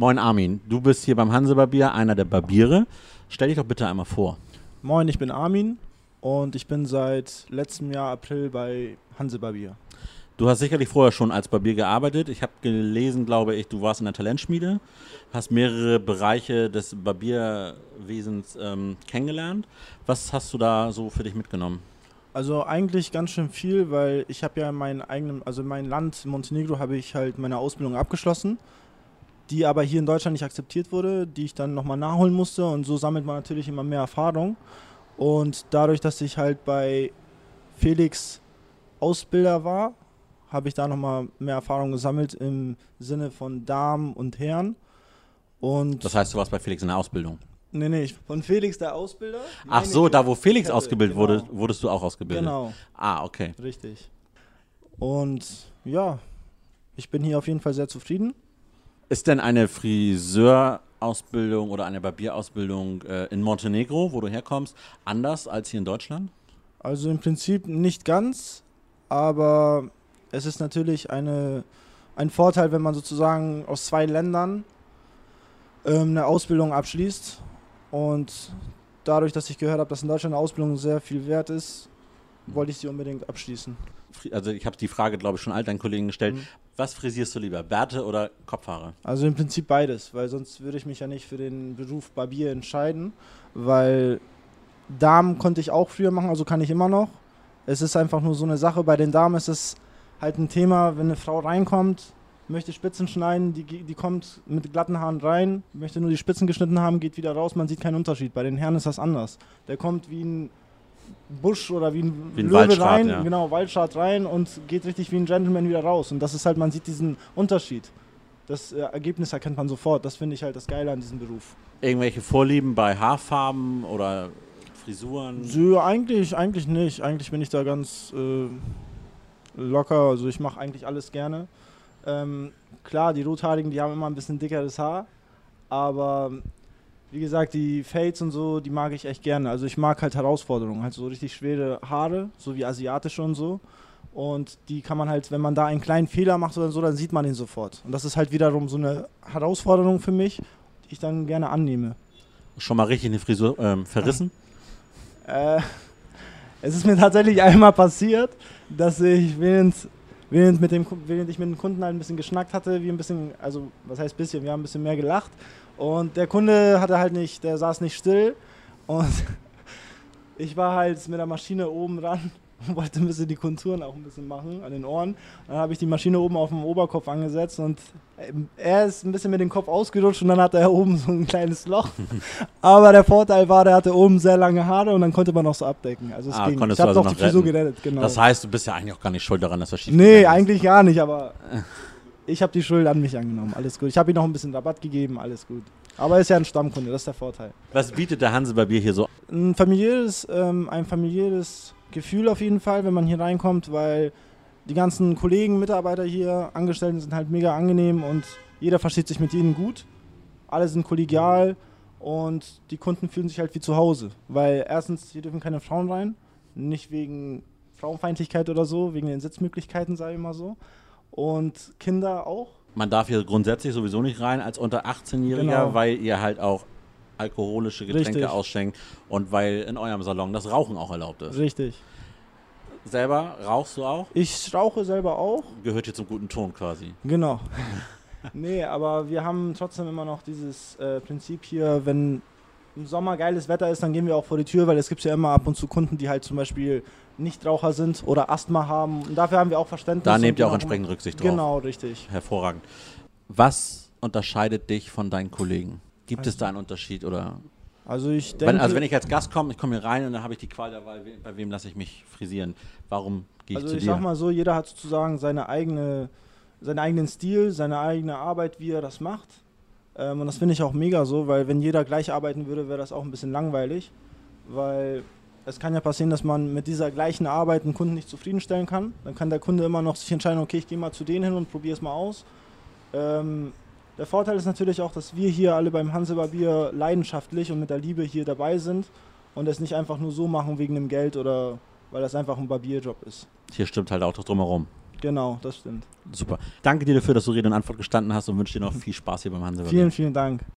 Moin Armin, du bist hier beim Hanse Barbier, einer der Barbiere. Stell dich doch bitte einmal vor. Moin, ich bin Armin und ich bin seit letztem Jahr April bei Hanse Barbier. Du hast sicherlich vorher schon als Barbier gearbeitet. Ich habe gelesen, glaube ich, du warst in der Talentschmiede, hast mehrere Bereiche des Barbierwesens ähm, kennengelernt. Was hast du da so für dich mitgenommen? Also eigentlich ganz schön viel, weil ich habe ja in meinem eigenen, also in meinem Land Montenegro habe ich halt meine Ausbildung abgeschlossen, die aber hier in Deutschland nicht akzeptiert wurde, die ich dann nochmal nachholen musste und so sammelt man natürlich immer mehr Erfahrung. Und dadurch, dass ich halt bei Felix Ausbilder war, habe ich da nochmal mehr Erfahrung gesammelt im Sinne von Damen und Herren. Und Das heißt, du warst bei Felix in der Ausbildung. nee, nee, von Felix der Ausbilder. Ach so, da wo Felix Kette, ausgebildet genau. wurde, wurdest du auch ausgebildet. Genau, Ah, okay. richtig. Und ja, ich bin hier auf jeden Fall sehr zufrieden. Ist denn eine Friseurausbildung oder eine Barbierausbildung äh, in Montenegro, wo du herkommst, anders als hier in Deutschland? Also im Prinzip nicht ganz, aber es ist natürlich eine, ein Vorteil, wenn man sozusagen aus zwei Ländern ähm, eine Ausbildung abschließt. Und dadurch, dass ich gehört habe, dass in Deutschland eine Ausbildung sehr viel wert ist, wollte ich sie unbedingt abschließen. Also ich habe die Frage, glaube ich, schon all deinen Kollegen gestellt. Mhm. Was frisierst du lieber, Bärte oder Kopfhaare? Also im Prinzip beides, weil sonst würde ich mich ja nicht für den Beruf Barbier entscheiden, weil Damen konnte ich auch früher machen, also kann ich immer noch. Es ist einfach nur so eine Sache, bei den Damen ist es halt ein Thema, wenn eine Frau reinkommt, möchte Spitzen schneiden, die, die kommt mit glatten Haaren rein, möchte nur die Spitzen geschnitten haben, geht wieder raus, man sieht keinen Unterschied. Bei den Herren ist das anders. Der kommt wie ein Busch oder wie ein, Wie ein Löwe Waldschrat, rein, ja. genau, Waldschrat rein und geht richtig wie ein Gentleman wieder raus. Und das ist halt, man sieht diesen Unterschied. Das äh, Ergebnis erkennt man sofort. Das finde ich halt das Geile an diesem Beruf. Irgendwelche Vorlieben bei Haarfarben oder Frisuren? So, eigentlich, eigentlich nicht. Eigentlich bin ich da ganz äh, locker. Also ich mache eigentlich alles gerne. Ähm, klar, die Rothaarigen, die haben immer ein bisschen dickeres Haar. Aber wie gesagt, die Fades und so, die mag ich echt gerne. Also ich mag halt Herausforderungen. Halt so richtig schwere Haare, so wie asiatische und so. Und die kann man halt, wenn man da einen kleinen Fehler macht oder so, dann sieht man den sofort. Und das ist halt wiederum so eine Herausforderung für mich, die ich dann gerne annehme. Schon mal richtig eine Frisur ähm, verrissen? Äh, es ist mir tatsächlich einmal passiert, dass ich während, während, mit dem, während ich mit dem Kunden halt ein bisschen geschnackt hatte, wie ein bisschen, also was heißt bisschen, wir haben ein bisschen mehr gelacht. Und der Kunde hatte halt nicht, der saß nicht still. Und ich war halt mit der Maschine oben ran und wollte ein bisschen die Konturen auch ein bisschen machen an den Ohren. Dann habe ich die Maschine oben auf dem Oberkopf angesetzt und ähm, er ist ein bisschen mit dem Kopf ausgerutscht und dann hatte er oben so ein kleines Loch. Aber der Vorteil war, der hatte oben sehr lange Haare und dann konnte man noch so abdecken. Also es Ah, ging. Ich habe also doch die noch Frisur gerettet, genau. Das heißt, du bist ja eigentlich auch gar nicht schuld daran, dass das schief nee, ist. eigentlich gar nicht, aber ich habe die Schuld an mich angenommen. Alles gut. Ich habe ihm noch ein bisschen Rabatt gegeben, alles gut. Aber er ist ja ein Stammkunde, das ist der Vorteil. Was bietet der Hanse Barbier hier so? Ein familiäres, ähm, ein familiäres Gefühl auf jeden Fall, wenn man hier reinkommt, weil die ganzen Kollegen, Mitarbeiter hier, Angestellten sind halt mega angenehm und jeder versteht sich mit jedem gut. Alle sind kollegial und die Kunden fühlen sich halt wie zu Hause. Weil erstens, hier dürfen keine Frauen rein, nicht wegen Frauenfeindlichkeit oder so, wegen den Sitzmöglichkeiten, sage ich mal so. Und Kinder auch. Man darf hier grundsätzlich sowieso nicht rein als unter 18-Jähriger, Genau. weil ihr halt auch alkoholische Getränke Richtig. ausschenkt und weil in eurem Salon das Rauchen auch erlaubt ist. Richtig. Selber rauchst du auch? Ich rauche selber auch. Gehört hier zum guten Ton quasi. Genau. nee, aber wir haben trotzdem immer noch dieses äh, Prinzip hier, wenn im Sommer geiles Wetter ist, dann gehen wir auch vor die Tür, weil es gibt ja immer ab und zu Kunden, die halt zum Beispiel Nichtraucher sind oder Asthma haben. Und dafür haben wir auch Verständnis. Da nehmt ihr auch entsprechend Rücksicht drauf. Genau, richtig. Hervorragend. Was unterscheidet dich von deinen Kollegen? Gibt es Also- da einen Unterschied oder? Also ich denke, Wenn, also wenn ich als Gast komme, ich komme hier rein und dann habe ich die Qual der Wahl, bei wem lasse ich mich frisieren? Warum gehe ich also zu ich dir? sag mal so, jeder hat sozusagen seine eigene, seinen eigenen Stil, seine eigene Arbeit, wie er das macht. Ähm, und das finde ich auch mega so, weil wenn jeder gleich arbeiten würde, wäre das auch ein bisschen langweilig. Weil es kann ja passieren, dass man mit dieser gleichen Arbeit einen Kunden nicht zufriedenstellen kann. Dann kann der Kunde immer noch sich entscheiden, okay, ich gehe mal zu denen hin und probiere es mal aus. Ähm, der Vorteil ist natürlich auch, dass wir hier alle beim Hanse Barbier leidenschaftlich und mit der Liebe hier dabei sind und es nicht einfach nur so machen wegen dem Geld oder weil das einfach ein Barbierjob ist. Hier stimmt halt auch das drumherum. Genau, das stimmt. Super. Danke dir dafür, dass du Rede und Antwort gestanden hast und wünsche dir noch viel Spaß hier beim Hanse. Vielen, vielen Dank.